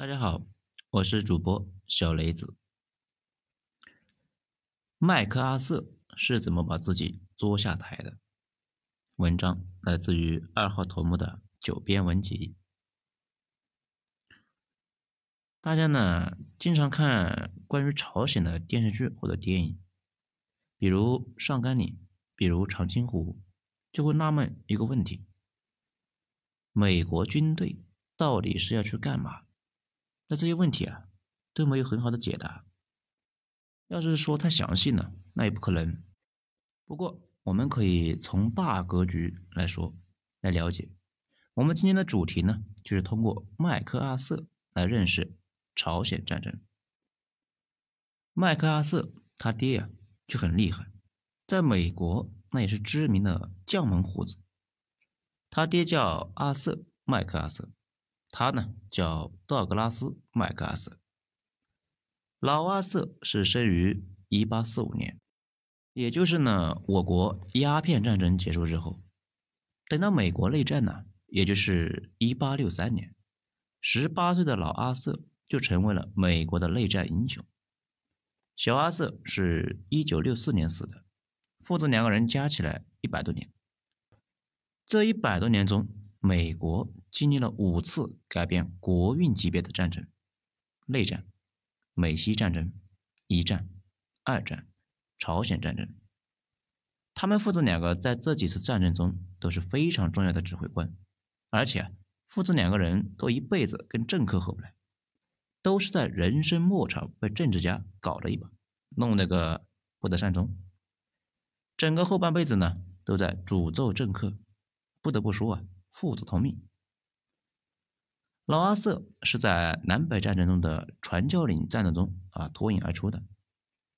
大家好，我是主播小雷子。麦克阿瑟是怎么把自己作下台的？文章来自于二号头目的九编文集。大家呢经常看关于朝鲜的电视剧或者电影，比如《上甘岭》，比如《长津湖》，就会纳闷一个问题：美国军队到底是要去干嘛？那这些问题啊都没有很好的解答。要是说太详细呢，那也不可能。不过我们可以从大格局来说，来了解。我们今天的主题呢，就是通过麦克阿瑟来认识朝鲜战争。麦克阿瑟他爹呀就很厉害，在美国那也是知名的将门虎子。他爹叫阿瑟麦克阿瑟。他呢叫道格拉斯·麦克阿瑟。老阿瑟是生于一八四五年，也就是呢我国鸦片战争结束之后。等到美国内战呢，也就是一八六三年，十八岁的老阿瑟就成为了美国的内战英雄。小阿瑟是一九六四年死的，父子两个人加起来一百多年。这一百多年中，美国经历了五次改变国运级别的战争：内战、美西战争、一战、二战、朝鲜战争。他们父子两个在这几次战争中都是非常重要的指挥官，而且父子两个人都一辈子跟政客合不来，都是在人生末朝被政治家搞了一把，弄了个不得善终。整个后半辈子呢，都在诅咒政客。不得不说啊。父子同命。老阿瑟是在南北战争中的传教岭战斗中啊脱颖而出的。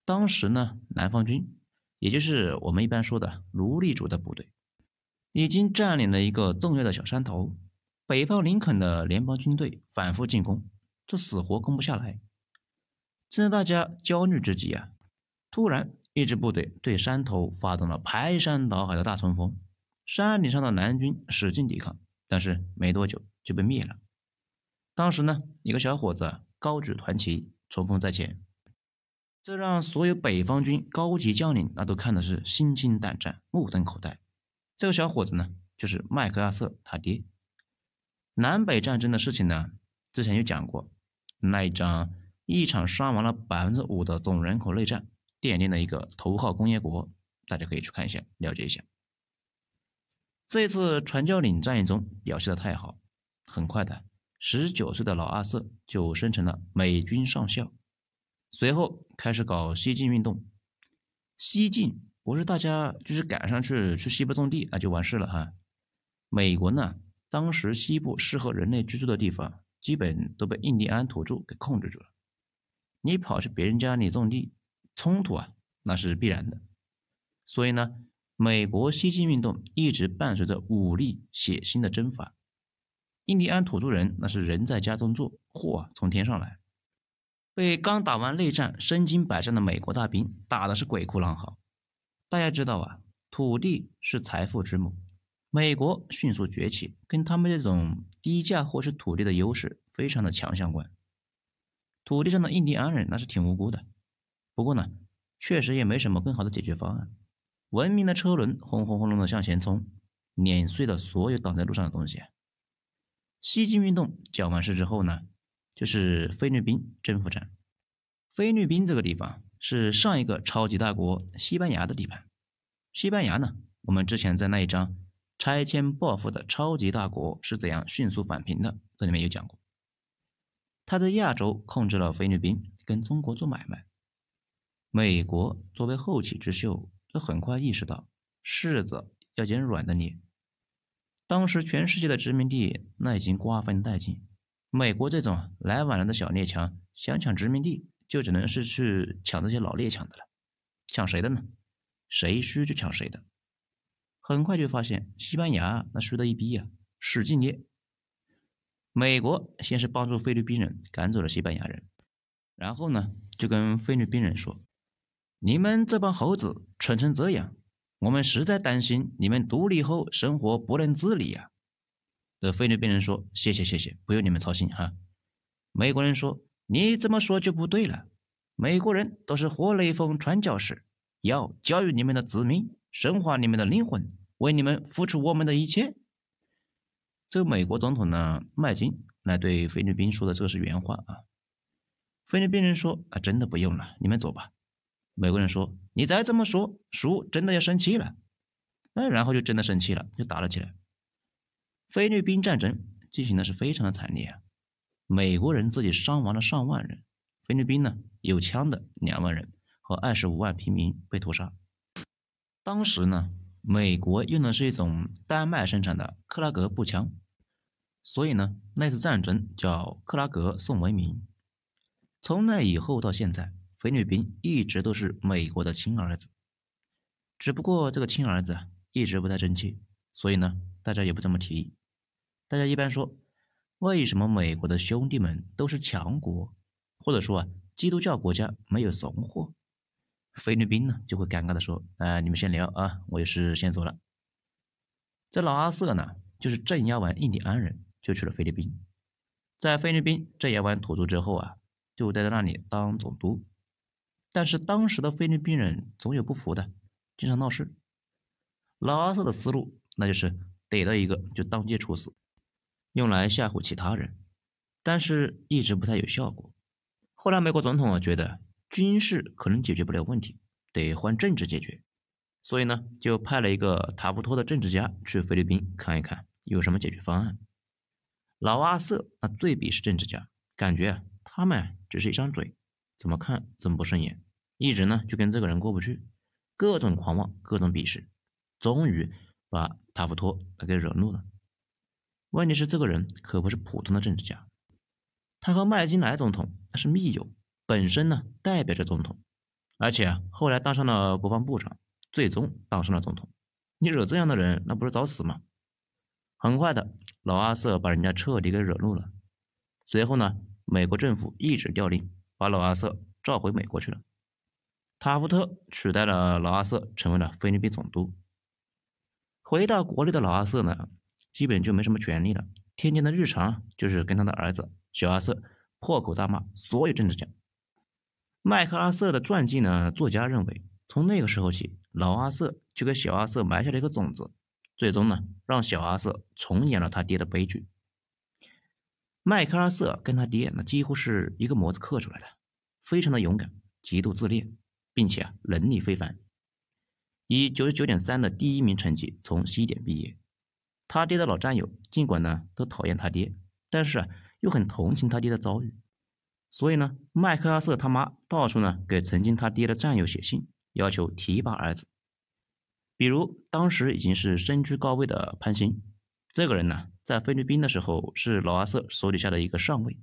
当时呢，南方军，也就是我们一般说的奴隶主的部队，已经占领了一个重要的小山头。北方林肯的联邦军队反复进攻，这死活攻不下来。正在大家焦虑之际啊，突然一支部队对山头发动了排山倒海的大冲锋。山顶上的南军使劲抵抗，但是没多久就被灭了。当时呢，一个小伙子高举团旗冲锋在前，这让所有北方军高级将领那都看的是心惊胆战、目瞪口呆。这个小伙子呢，就是麦克阿瑟他爹。南北战争的事情呢，之前有讲过，那一章一场伤亡了百分之五的总人口内战，奠定了一个头号工业国，大家可以去看一下，了解一下。这次传教岭战役中表现的太好，很快的，十九岁的老阿瑟就升成了美军上校。随后开始搞西进运动。西进不是大家就是赶上去去西部种地啊就完事了哈。美国呢，当时西部适合人类居住的地方基本都被印第安土著给控制住了。你跑去别人家里种地，冲突啊那是必然的。所以呢。美国西进运动一直伴随着武力血腥的征伐，印第安土著人那是人在家中坐，祸从天上来，被刚打完内战、身经百战的美国大兵打的是鬼哭狼嚎。大家知道啊，土地是财富之母，美国迅速崛起，跟他们这种低价获取土地的优势非常的强相关。土地上的印第安人那是挺无辜的，不过呢，确实也没什么更好的解决方案。文明的车轮轰轰轰隆的向前冲，碾碎了所有挡在路上的东西。西进运动讲完事之后呢，就是菲律宾征服战。菲律宾这个地方是上一个超级大国西班牙的地盘。西班牙呢，我们之前在那一章拆迁报复的超级大国是怎样迅速返贫的，这里面有讲过。他在亚洲控制了菲律宾，跟中国做买卖。美国作为后起之秀。就很快意识到柿子要捡软的捏。当时全世界的殖民地那已经瓜分殆尽，美国这种来晚了的小列强想抢殖民地，就只能是去抢这些老列强的了。抢谁的呢？谁虚就抢谁的。很快就发现西班牙那虚的一逼呀，使劲捏。美国先是帮助菲律宾人赶走了西班牙人，然后呢就跟菲律宾人说。你们这帮猴子蠢成这样，我们实在担心你们独立后生活不能自理呀。这菲律宾人说：“谢谢谢谢，不用你们操心哈。”美国人说：“你这么说就不对了。美国人都是活雷锋传教士，要教育你们的子民，深化你们的灵魂，为你们付出我们的一切。”这个美国总统呢，麦金来对菲律宾说的，这个是原话啊。菲律宾人说：“啊，真的不用了，你们走吧。”美国人说：“你再这么说，叔真的要生气了。”哎，然后就真的生气了，就打了起来。菲律宾战争进行的是非常的惨烈啊，美国人自己伤亡了上万人，菲律宾呢有枪的两万人和二十五万平民被屠杀。当时呢，美国用的是一种丹麦生产的克拉格步枪。所以呢，那次战争叫克拉格宋文明。从那以后到现在，菲律宾一直都是美国的亲儿子。只不过这个亲儿子，一直不太争气，所以呢，大家也不怎么提。大家一般说，为什么美国的兄弟们都是强国，或者说啊，基督教国家没有怂货？菲律宾呢，就会尴尬的说：“啊，你们先聊啊，我也是先走了。”这老阿瑟呢，就是镇压完印第安人。就去了菲律宾，在菲律宾镇压完土著之后啊，就待在那里当总督。但是当时的菲律宾人总有不服的，经常闹事。老阿瑟的思路那就是逮到一个就当街处死，用来吓唬其他人，但是一直不太有效果。后来美国总统啊觉得军事可能解决不了问题，得换政治解决，所以呢就派了一个塔夫托的政治家去菲律宾看一看有什么解决方案。老阿瑟那最鄙视政治家，感觉啊他们只是一张嘴，怎么看怎么不顺眼，一直呢就跟这个人过不去，各种狂妄，各种鄙视，终于把塔夫托给惹怒了。问题是这个人可不是普通的政治家，他和麦金莱总统那是密友，本身呢代表着总统，而且啊后来当上了国防部长，最终当上了总统。你惹这样的人，那不是找死吗？很快的，老阿瑟把人家彻底给惹怒了。随后呢，美国政府一纸调令，把老阿瑟召回美国去了。塔夫特取代了老阿瑟，成为了菲律宾总督。回到国内的老阿瑟呢，基本就没什么权利了，天天的日常就是跟他的儿子小阿瑟破口大骂所有政治家。麦克阿瑟的传记呢，作家认为，从那个时候起，老阿瑟就给小阿瑟埋下了一个种子。最终呢，让小阿瑟重演了他爹的悲剧。麦克阿瑟跟他爹那几乎是一个模子刻出来的，非常的勇敢，极度自恋，并且啊能力非凡，以九十九点三的第一名成绩从西点毕业。他爹的老战友尽管呢都讨厌他爹，但是啊又很同情他爹的遭遇，所以呢麦克阿瑟他妈到处呢给曾经他爹的战友写信，要求提拔儿子。比如当时已经是身居高位的潘兴，这个人呢，在菲律宾的时候是老阿瑟手底下的一个上尉，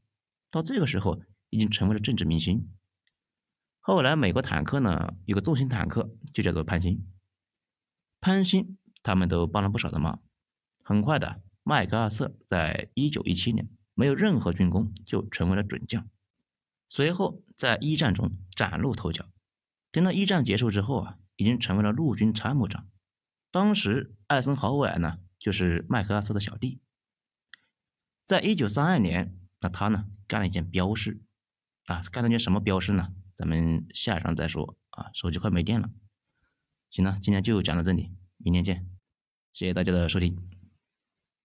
到这个时候已经成为了政治明星。后来美国坦克呢有个重型坦克就叫做潘兴，潘兴他们都帮了不少的忙。很快的，麦克阿瑟在一九一七年没有任何军功就成为了准将，随后在一战中崭露头角。等到一战结束之后啊。已经成为了陆军参谋长。当时艾森豪威尔呢，就是麦克阿瑟的小弟。在一九三二年，那他呢干了一件标事啊，干了件什么标事呢？咱们下一章再说啊。手机快没电了。行了，今天就讲到这里，明天见，谢谢大家的收听。